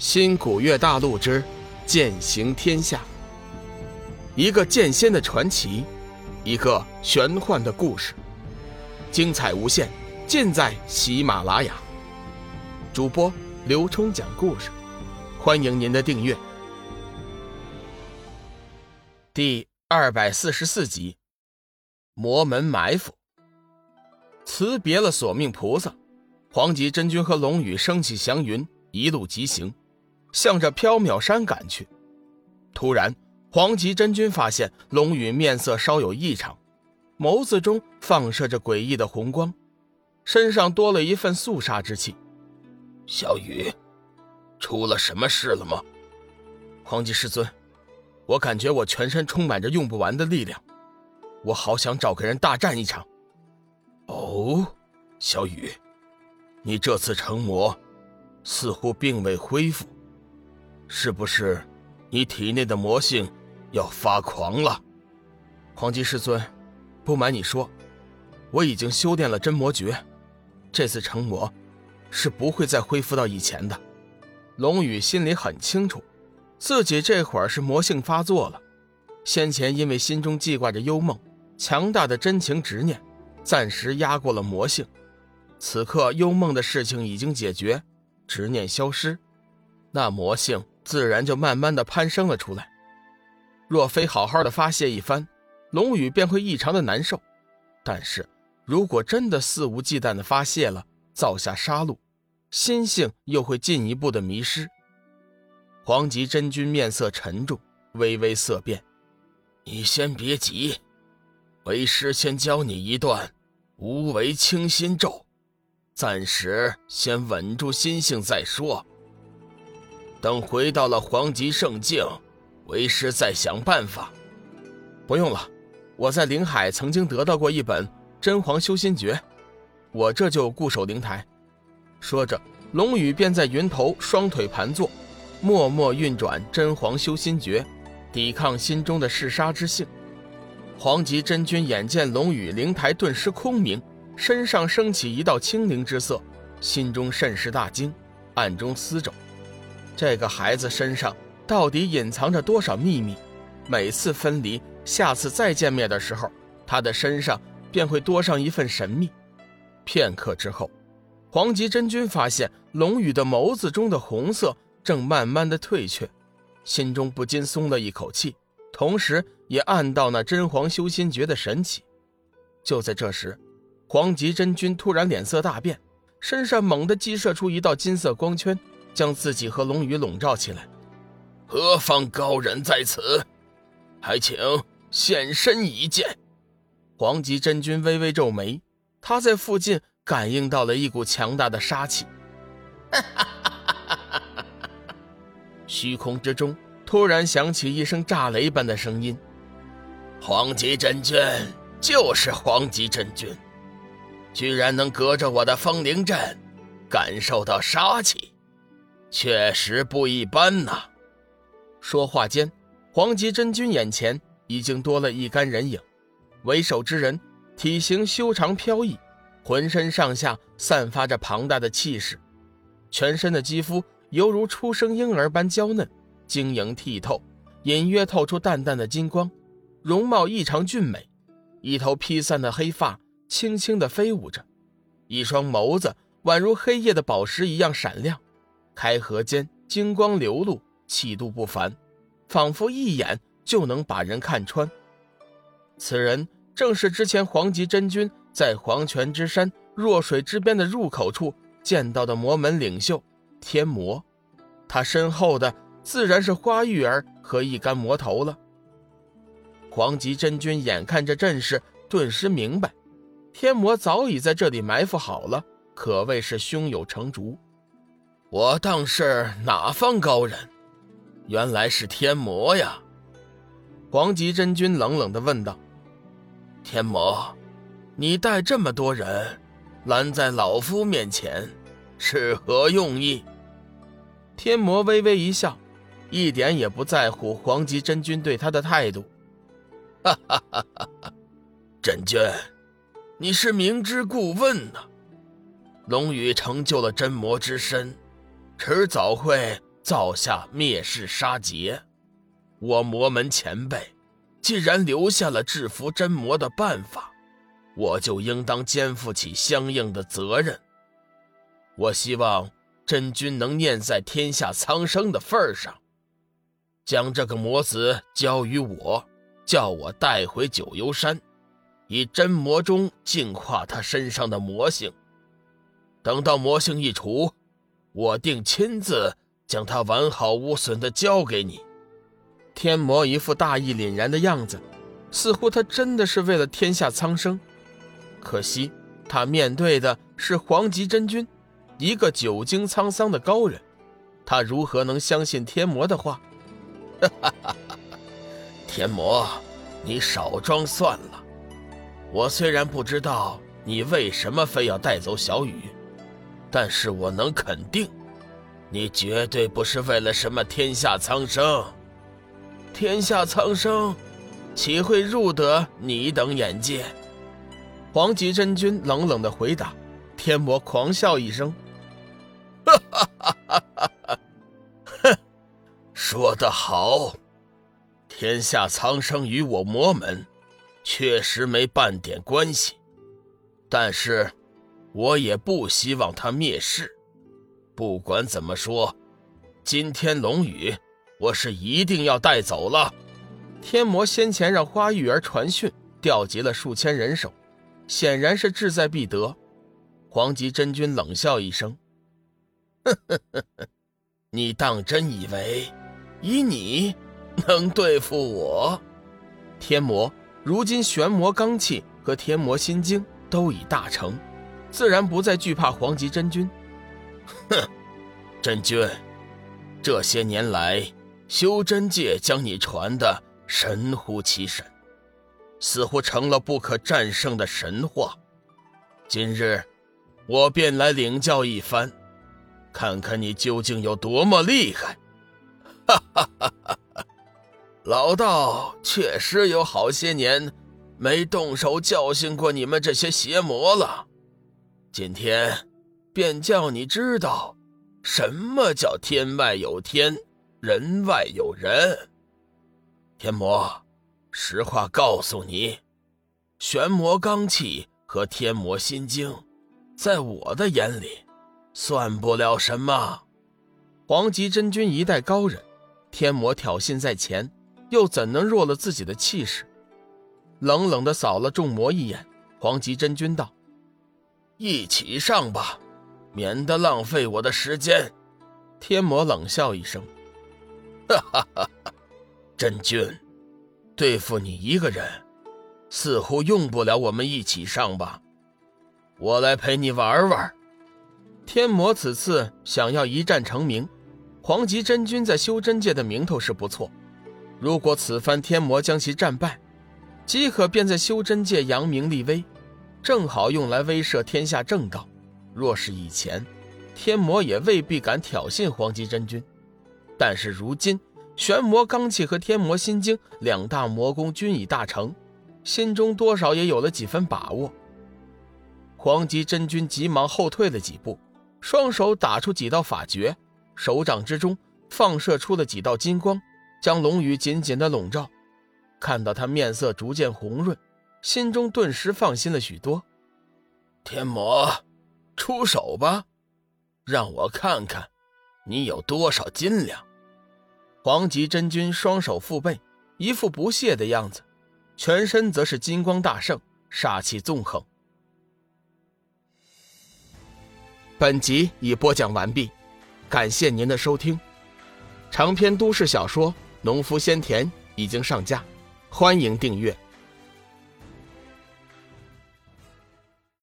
新古月大陆之剑行天下，一个剑仙的传奇，一个玄幻的故事，精彩无限，尽在喜马拉雅。主播刘冲讲故事，欢迎您的订阅。第二百四十四集，魔门埋伏。辞别了索命菩萨，黄极真君和龙宇升起祥云，一路疾行。向着缥缈山赶去，突然，黄极真君发现龙宇面色稍有异常，眸子中放射着诡异的红光，身上多了一份肃杀之气。小雨，出了什么事了吗？黄极师尊，我感觉我全身充满着用不完的力量，我好想找个人大战一场。哦，小雨，你这次成魔，似乎并未恢复。是不是你体内的魔性要发狂了？黄极师尊，不瞒你说，我已经修炼了真魔诀，这次成魔是不会再恢复到以前的。龙宇心里很清楚，自己这会儿是魔性发作了。先前因为心中记挂着幽梦，强大的真情执念，暂时压过了魔性。此刻幽梦的事情已经解决，执念消失，那魔性。自然就慢慢的攀升了出来。若非好好的发泄一番，龙宇便会异常的难受。但是，如果真的肆无忌惮的发泄了，造下杀戮，心性又会进一步的迷失。黄极真君面色沉重，微微色变：“你先别急，为师先教你一段无为清心咒，暂时先稳住心性再说。”等回到了黄极圣境，为师再想办法。不用了，我在灵海曾经得到过一本真皇修心诀，我这就固守灵台。说着，龙宇便在云头双腿盘坐，默默运转真皇修心诀，抵抗心中的嗜杀之性。黄极真君眼见龙宇灵台顿时空明，身上升起一道清灵之色，心中甚是大惊，暗中思着。这个孩子身上到底隐藏着多少秘密？每次分离，下次再见面的时候，他的身上便会多上一份神秘。片刻之后，黄极真君发现龙宇的眸子中的红色正慢慢的退却，心中不禁松了一口气，同时也暗道那真皇修心诀的神奇。就在这时，黄极真君突然脸色大变，身上猛地激射出一道金色光圈。将自己和龙宇笼罩起来。何方高人在此？还请现身一见。黄极真君微微皱眉，他在附近感应到了一股强大的杀气。虚空之中突然响起一声炸雷般的声音：“黄极真君就是黄极真君，居然能隔着我的风灵阵感受到杀气。”确实不一般呐！说话间，黄极真君眼前已经多了一干人影。为首之人体型修长飘逸，浑身上下散发着庞大的气势，全身的肌肤犹如初生婴儿般娇嫩、晶莹剔透，隐约透出淡淡的金光，容貌异常俊美。一头披散的黑发轻轻地飞舞着，一双眸子宛如黑夜的宝石一样闪亮。开合间，金光流露，气度不凡，仿佛一眼就能把人看穿。此人正是之前黄极真君在黄泉之山弱水之边的入口处见到的魔门领袖天魔。他身后的自然是花玉儿和一干魔头了。黄极真君眼看这阵势，顿时明白，天魔早已在这里埋伏好了，可谓是胸有成竹。我当是哪方高人？原来是天魔呀！黄极真君冷冷地问道：“天魔，你带这么多人拦在老夫面前，是何用意？”天魔微微一笑，一点也不在乎黄极真君对他的态度。“哈哈哈哈哈！真君，你是明知故问呐！龙宇成就了真魔之身。”迟早会造下灭世杀劫。我魔门前辈既然留下了制服真魔的办法，我就应当肩负起相应的责任。我希望真君能念在天下苍生的份上，将这个魔子交于我，叫我带回九幽山，以真魔中净化他身上的魔性。等到魔性一除，我定亲自将他完好无损的交给你。天魔一副大义凛然的样子，似乎他真的是为了天下苍生。可惜他面对的是黄极真君，一个久经沧桑的高人，他如何能相信天魔的话？天魔，你少装算了。我虽然不知道你为什么非要带走小雨。但是我能肯定，你绝对不是为了什么天下苍生，天下苍生岂会入得你等眼界？黄极真君冷冷的回答。天魔狂笑一声：“哈哈哈哈！说得好，天下苍生与我魔门确实没半点关系，但是……”我也不希望他灭世。不管怎么说，今天龙宇，我是一定要带走了。天魔先前让花玉儿传讯，调集了数千人手，显然是志在必得。黄极真君冷笑一声：“呵呵呵呵，你当真以为以你能对付我？”天魔如今玄魔罡气和天魔心经都已大成。自然不再惧怕黄极真君。哼，真君，这些年来，修真界将你传的神乎其神，似乎成了不可战胜的神话。今日，我便来领教一番，看看你究竟有多么厉害。哈哈哈哈哈！老道确实有好些年没动手教训过你们这些邪魔了。今天，便叫你知道，什么叫天外有天，人外有人。天魔，实话告诉你，玄魔罡气和天魔心经，在我的眼里，算不了什么。黄极真君一代高人，天魔挑衅在前，又怎能弱了自己的气势？冷冷的扫了众魔一眼，黄极真君道。一起上吧，免得浪费我的时间。天魔冷笑一声：“哈哈哈哈真君，对付你一个人，似乎用不了我们一起上吧？我来陪你玩玩。”天魔此次想要一战成名，黄极真君在修真界的名头是不错。如果此番天魔将其战败，即可便在修真界扬名立威。正好用来威慑天下正道。若是以前，天魔也未必敢挑衅黄极真君。但是如今，玄魔罡气和天魔心经两大魔功均已大成，心中多少也有了几分把握。黄极真君急忙后退了几步，双手打出几道法诀，手掌之中放射出了几道金光，将龙宇紧紧的笼罩。看到他面色逐渐红润。心中顿时放心了许多。天魔，出手吧，让我看看你有多少斤两。黄极真君双手负背，一副不屑的样子，全身则是金光大盛，杀气纵横。本集已播讲完毕，感谢您的收听。长篇都市小说《农夫先田》已经上架，欢迎订阅。